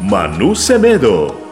Manu Semedo.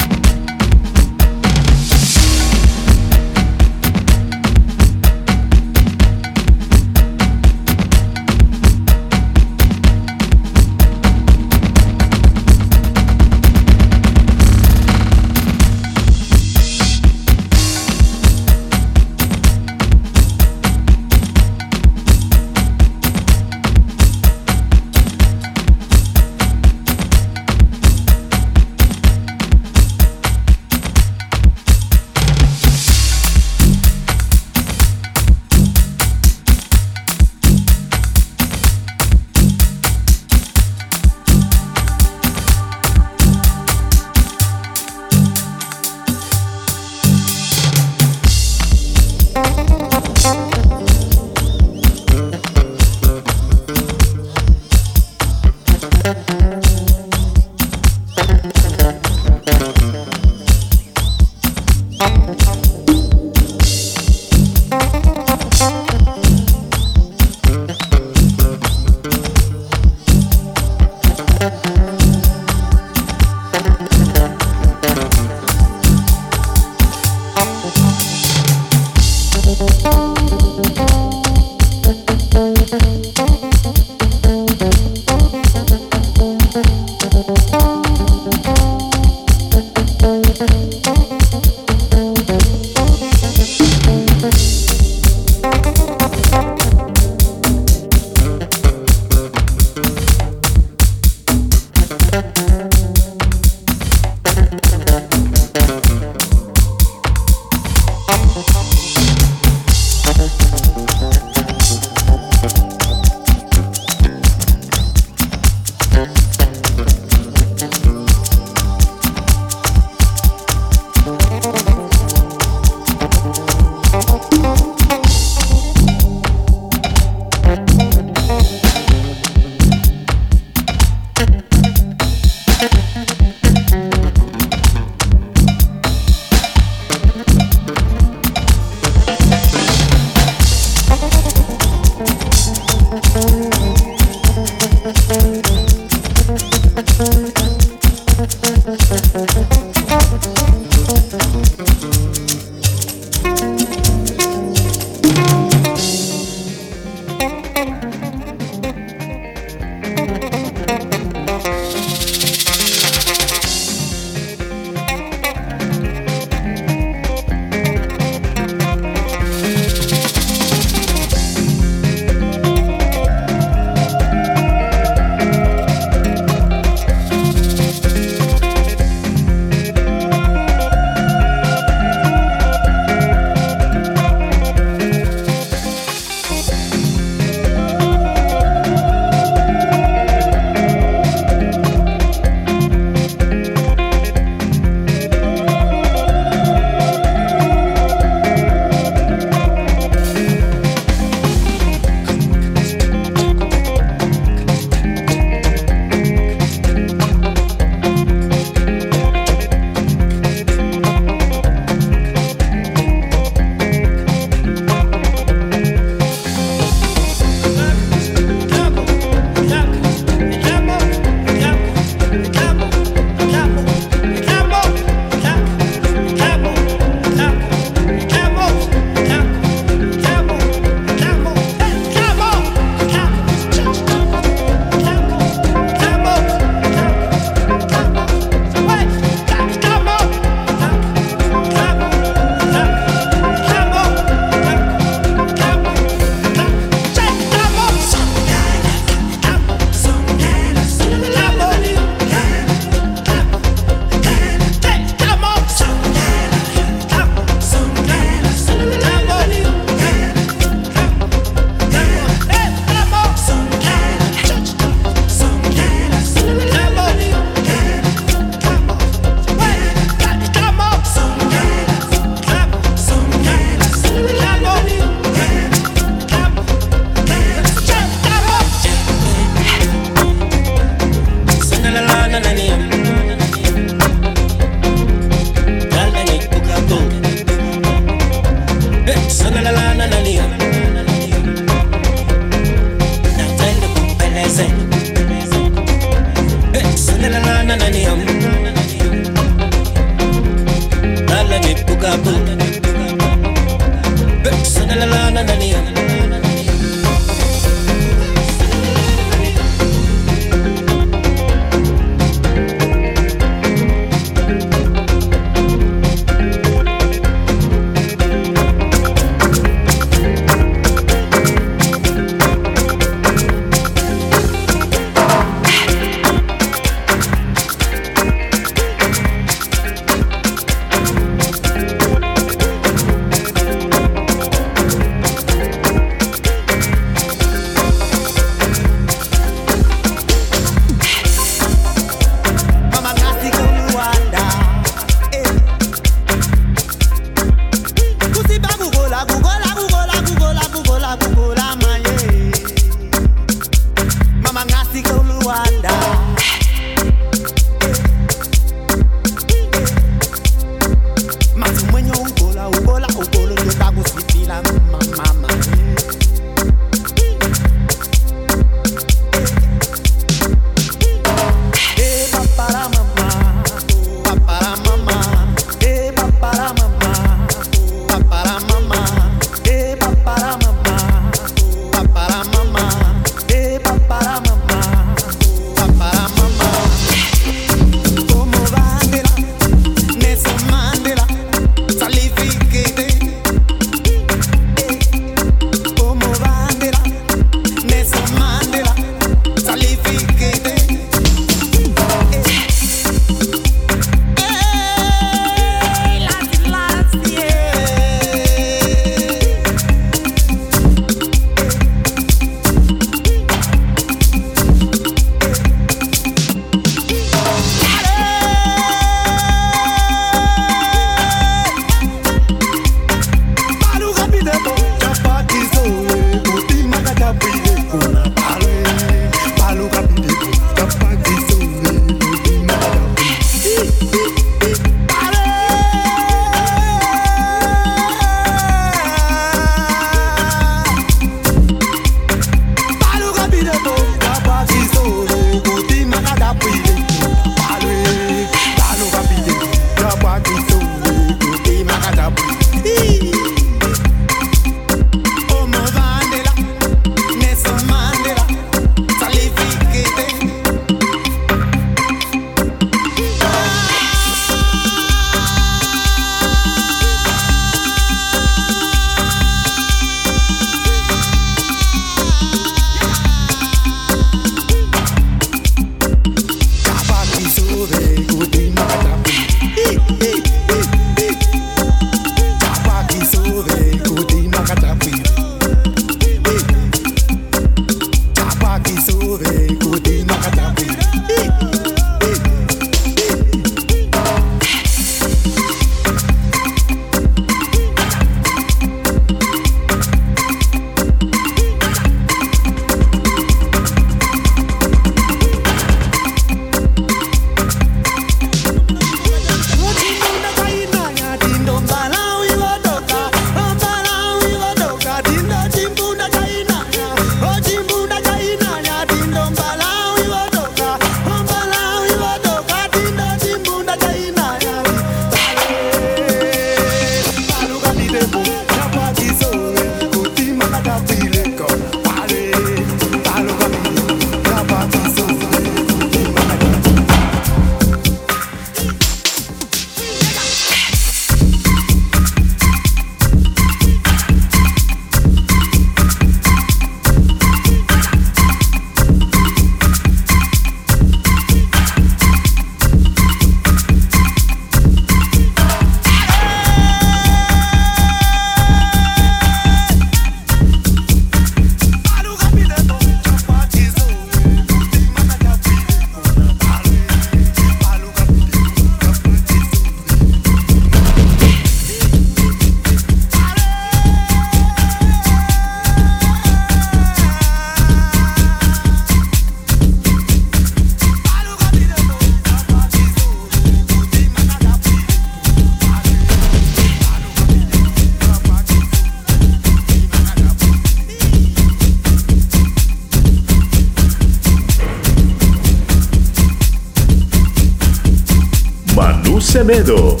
名度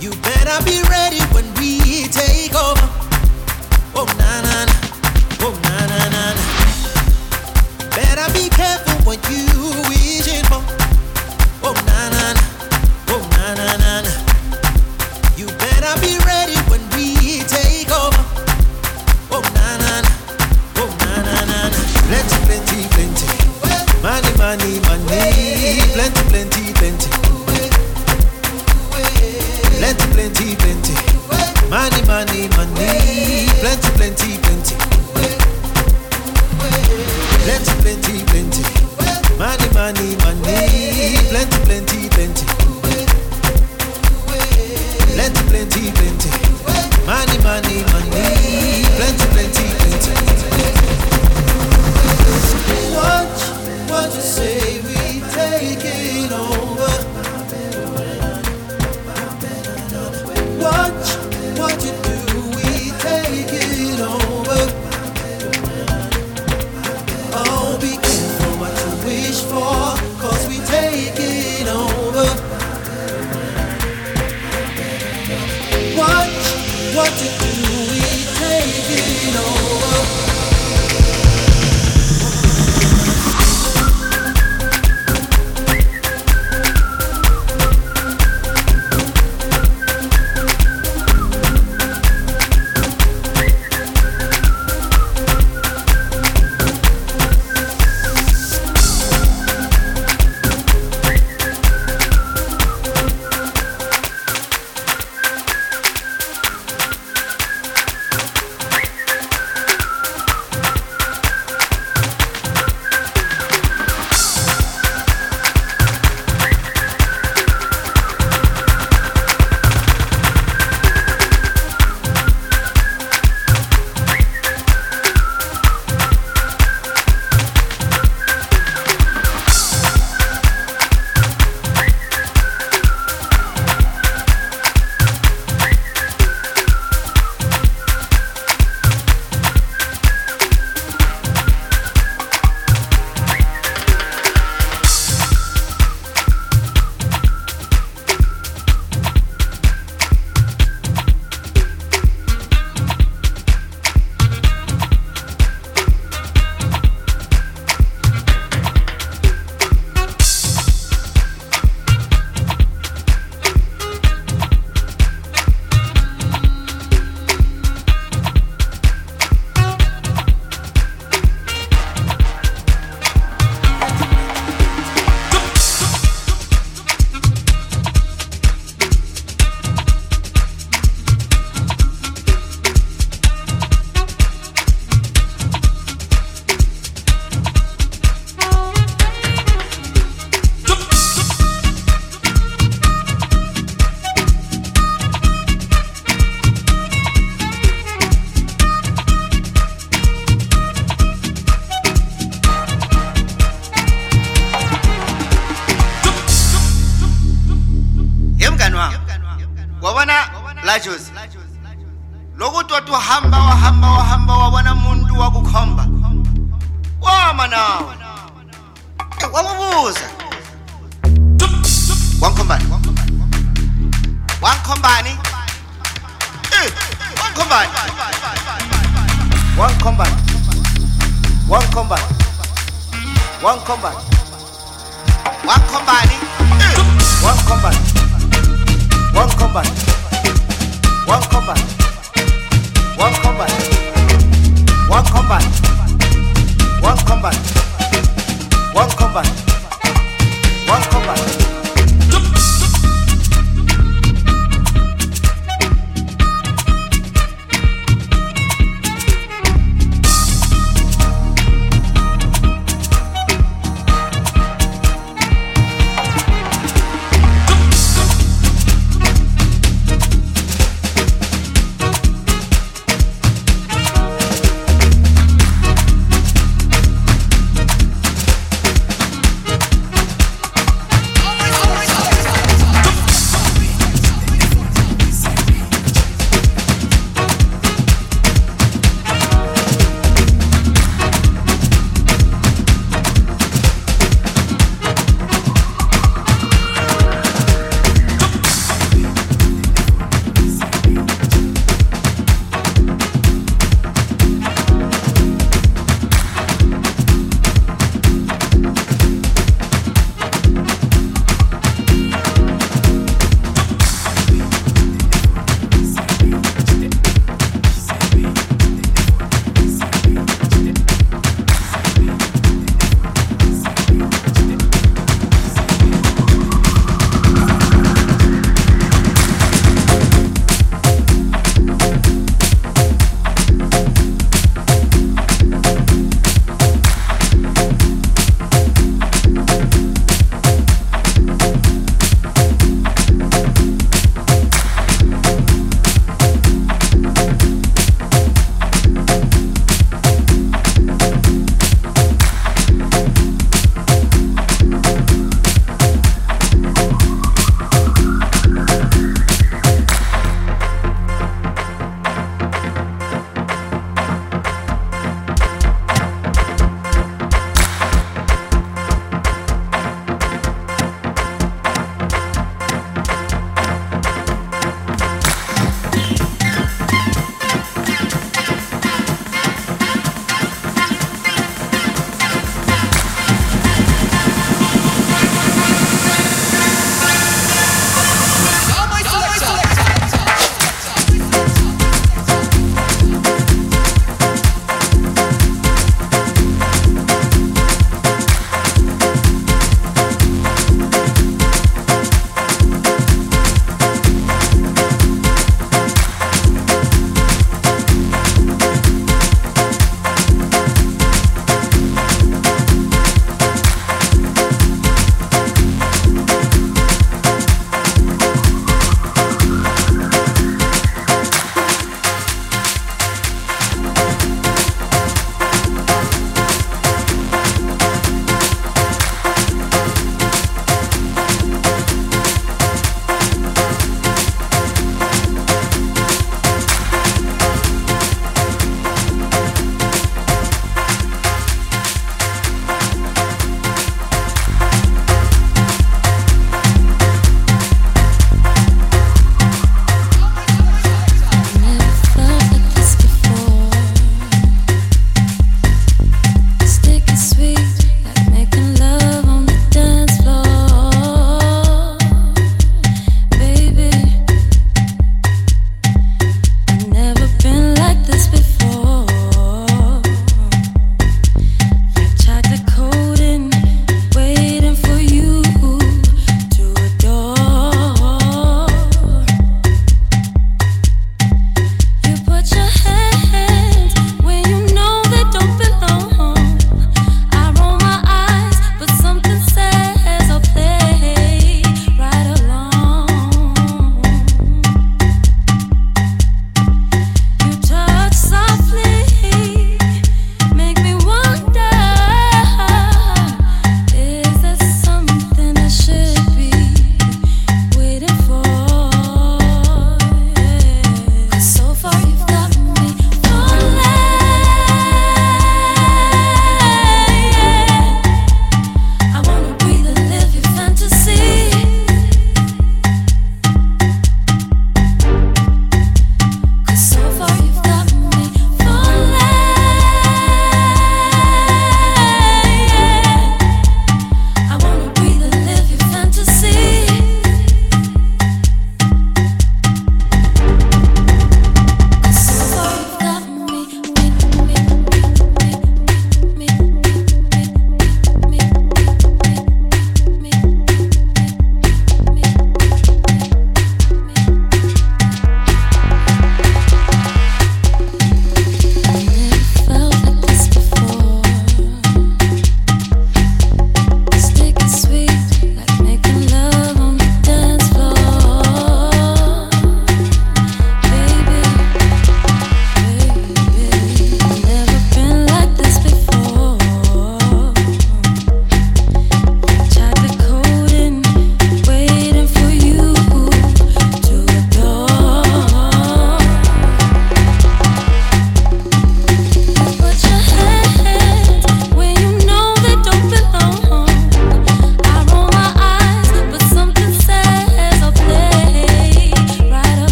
You better be ready when we take over. Oh na na na, oh na na na na. Better be careful what you wishing for. Oh na na na, oh na na na na. You better be ready when we take over. Oh na na na, oh na na na na. Plenty plenty plenty, money money money. Plenty plenty plenty. Plenty, plenty, plenty. Money, money, money. Plenty, plenty, plenty. Plenty, plenty, plenty. Money, money, money.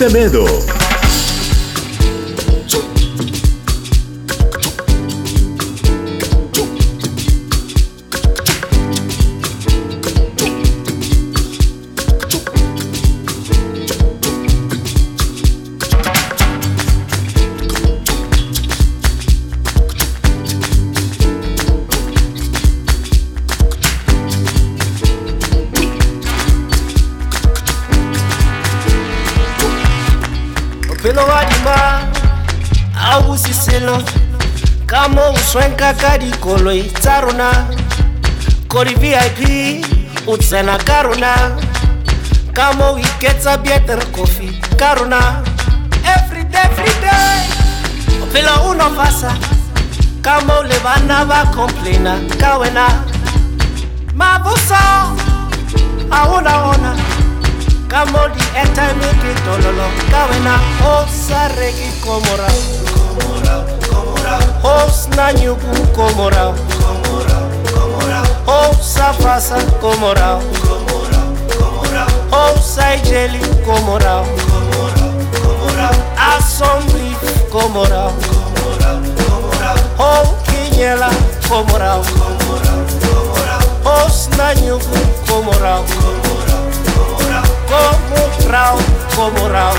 Semedo. Ka dikoloi tsa rona ko di-vip o tsena ka rona ka mo o iketsa bietere coffee ka rona everyday everyday. Bophelo o no fasa ka mo le bana ba complaina ka wena maboso a ona ona ka mo di airtime ke tololo ka wena o sa reki komora o Osna nyuku komorao Ouça faça comoral Ouça igeli comoral Assombri comoral Ou comoral Osna nyuku comoral Comoral, comoral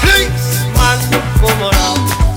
Please, man comoral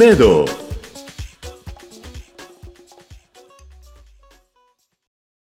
Olmedo.